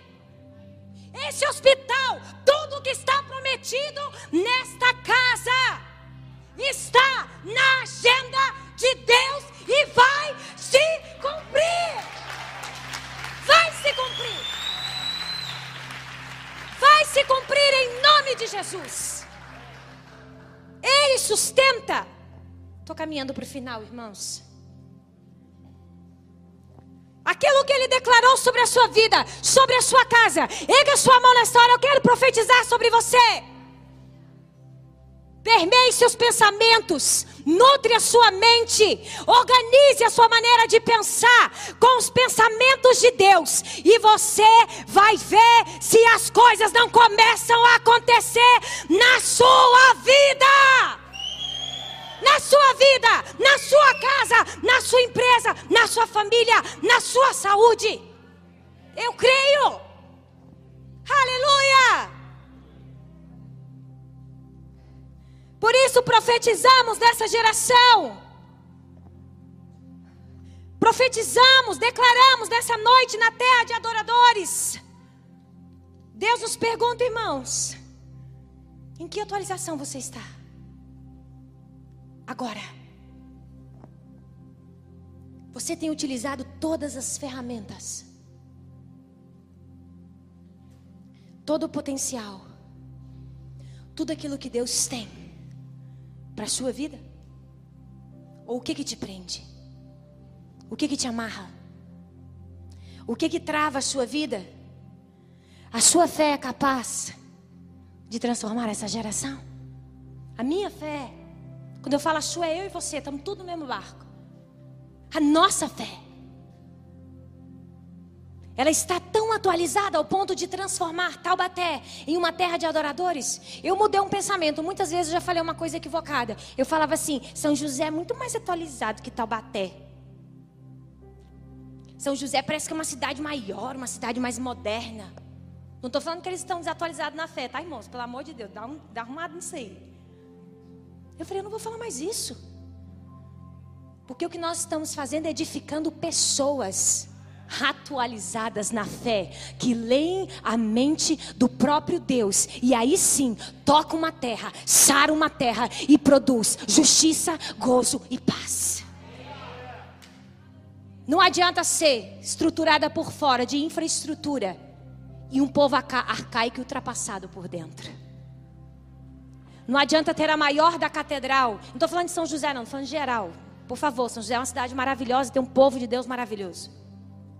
Esse hospital, tudo que está prometido nesta casa, está na agenda de Deus e vai se cumprir. Vai se cumprir. Vai se cumprir em nome de Jesus. Ele sustenta. Estou caminhando para o final, irmãos. Declarou sobre a sua vida, sobre a sua casa. Erga sua mão nessa hora, eu quero profetizar sobre você. Permeie seus pensamentos, nutre a sua mente, organize a sua maneira de pensar com os pensamentos de Deus, e você vai ver se as coisas não começam a acontecer na sua vida na sua vida, na sua casa, na sua empresa, na sua família, na sua saúde. Eu creio. Aleluia! Por isso profetizamos nessa geração. Profetizamos, declaramos nessa noite na terra de adoradores. Deus nos pergunta, irmãos, em que atualização você está? Agora, você tem utilizado todas as ferramentas, todo o potencial, tudo aquilo que Deus tem para a sua vida? Ou o que que te prende? O que que te amarra? O que que trava a sua vida? A sua fé é capaz de transformar essa geração? A minha fé, quando eu falo sua, é eu e você, estamos tudo no mesmo barco. A nossa fé ela está tão atualizada ao ponto de transformar Taubaté em uma terra de adoradores. Eu mudei um pensamento. Muitas vezes eu já falei uma coisa equivocada. Eu falava assim: São José é muito mais atualizado que Taubaté. São José parece que é uma cidade maior, uma cidade mais moderna. Não estou falando que eles estão desatualizados na fé, tá, irmãos? Pelo amor de Deus, dá, um, dá arrumado nisso aí. Eu falei: Eu não vou falar mais isso. Porque o que nós estamos fazendo é edificando pessoas atualizadas na fé, que leem a mente do próprio Deus e aí sim toca uma terra, sara uma terra e produz justiça, gozo e paz. Não adianta ser estruturada por fora de infraestrutura e um povo arcaico e ultrapassado por dentro. Não adianta ter a maior da catedral. Não estou falando de São José, não, estou falando de geral. Por favor, São José é uma cidade maravilhosa, tem um povo de Deus maravilhoso.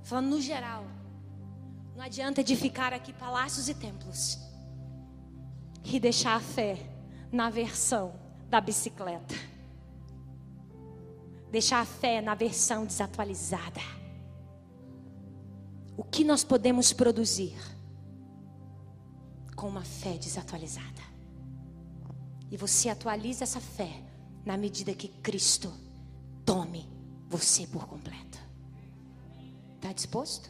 Falando no geral. Não adianta edificar aqui palácios e templos e deixar a fé na versão da bicicleta. Deixar a fé na versão desatualizada. O que nós podemos produzir com uma fé desatualizada? E você atualiza essa fé na medida que Cristo tome você por completo. Está disposto?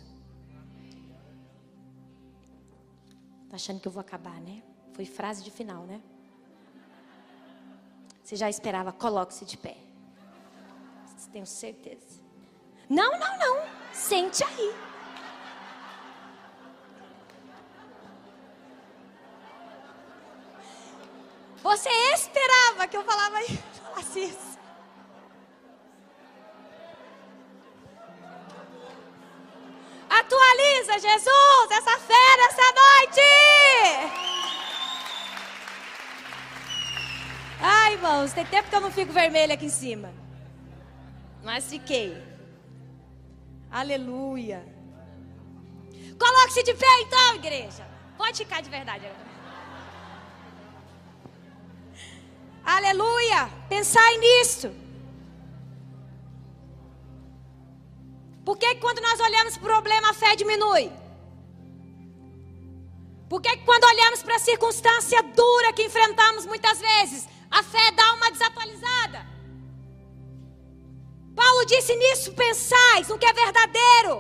Tá achando que eu vou acabar, né? Foi frase de final, né? Você já esperava, coloque-se de pé. Tenho certeza. Não, não, não. Sente aí. Você esperava que eu falava, falasse isso. Atualiza, Jesus, essa fé nessa noite. Ai, irmãos, tem tempo que eu não fico vermelha aqui em cima. Mas fiquei. Aleluia. Coloque-se de pé então, igreja. Pode ficar de verdade. Aleluia. Pensai nisso. Por que quando nós olhamos para o problema a fé diminui? Por que quando olhamos para a circunstância dura que enfrentamos muitas vezes, a fé dá uma desatualizada? Paulo disse: Nisso pensais, no que é verdadeiro.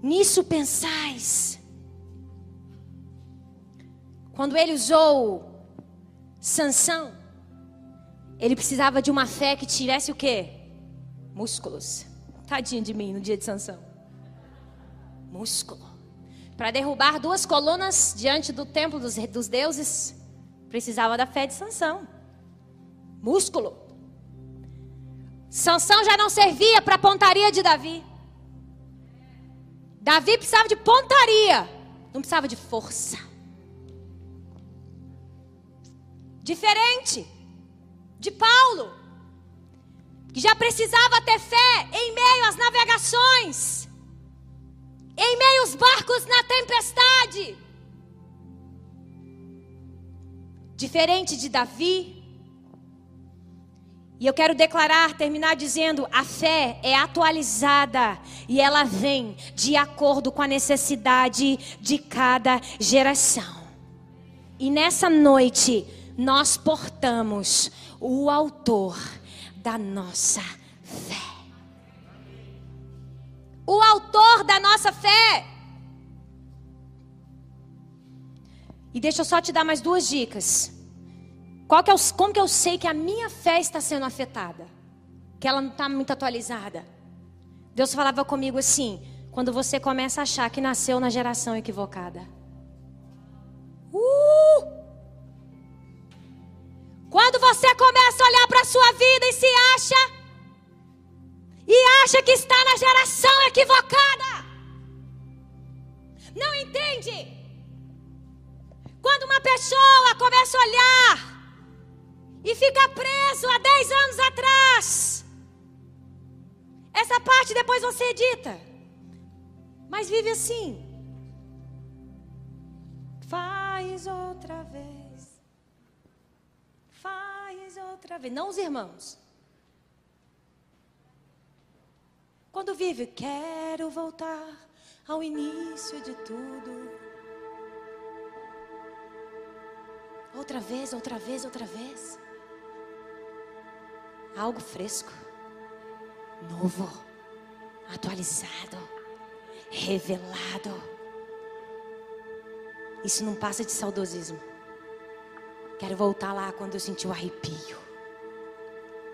Nisso pensais. Quando ele usou Sansão, ele precisava de uma fé que tivesse o quê? Músculos. Tadinho de mim no dia de Sansão. Músculo. Para derrubar duas colunas diante do templo dos, dos deuses, precisava da fé de Sansão. Músculo. Sansão já não servia para a pontaria de Davi. Davi precisava de pontaria, não precisava de força. Diferente de Paulo que já precisava ter fé em meio às navegações, em meio aos barcos na tempestade. Diferente de Davi, e eu quero declarar, terminar dizendo: a fé é atualizada e ela vem de acordo com a necessidade de cada geração. E nessa noite, nós portamos o Autor da nossa fé. O autor da nossa fé. E deixa eu só te dar mais duas dicas. Qual que é o, como que eu sei que a minha fé está sendo afetada? Que ela não está muito atualizada. Deus falava comigo assim: quando você começa a achar que nasceu na geração equivocada. Uh! Quando você começa a olhar para a sua vida e se acha, e acha que está na geração equivocada, não entende? Quando uma pessoa começa a olhar e fica preso há 10 anos atrás, Essa parte depois você edita. Mas vive assim. Faz outra vez. Outra vez. Não os irmãos. Quando vive, quero voltar ao início de tudo. Outra vez, outra vez, outra vez. Algo fresco, novo, atualizado, revelado. Isso não passa de saudosismo. Quero voltar lá quando eu senti o arrepio.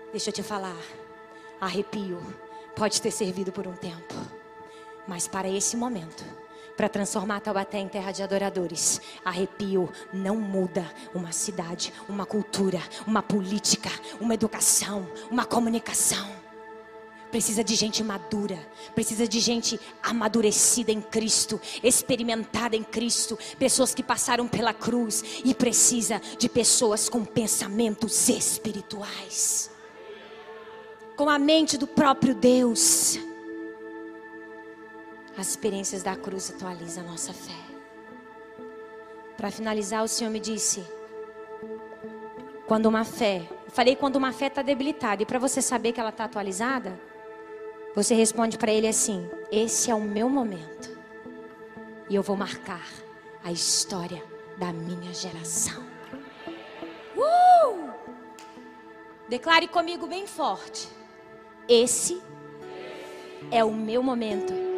Deixa eu te falar. Arrepio pode ter servido por um tempo. Mas para esse momento, para transformar Taubaté em terra de adoradores, arrepio não muda uma cidade, uma cultura, uma política, uma educação, uma comunicação. Precisa de gente madura, precisa de gente amadurecida em Cristo, experimentada em Cristo, pessoas que passaram pela cruz e precisa de pessoas com pensamentos espirituais, com a mente do próprio Deus. As experiências da cruz atualizam a nossa fé. Para finalizar, o Senhor me disse: quando uma fé, falei quando uma fé está debilitada, e para você saber que ela está atualizada, você responde para ele assim: Esse é o meu momento, e eu vou marcar a história da minha geração. Uh! Declare comigo bem forte: Esse é o meu momento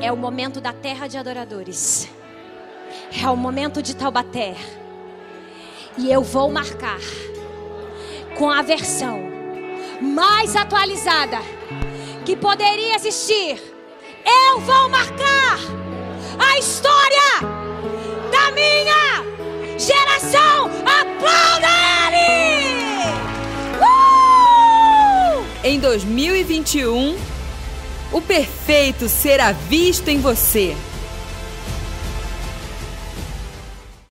é o momento da terra de adoradores. É o momento de Taubaté. E eu vou marcar com a versão mais atualizada que poderia existir. Eu vou marcar a história da minha geração. Aplauda ele!
Uh! Em 2021 o perfeito será visto em você.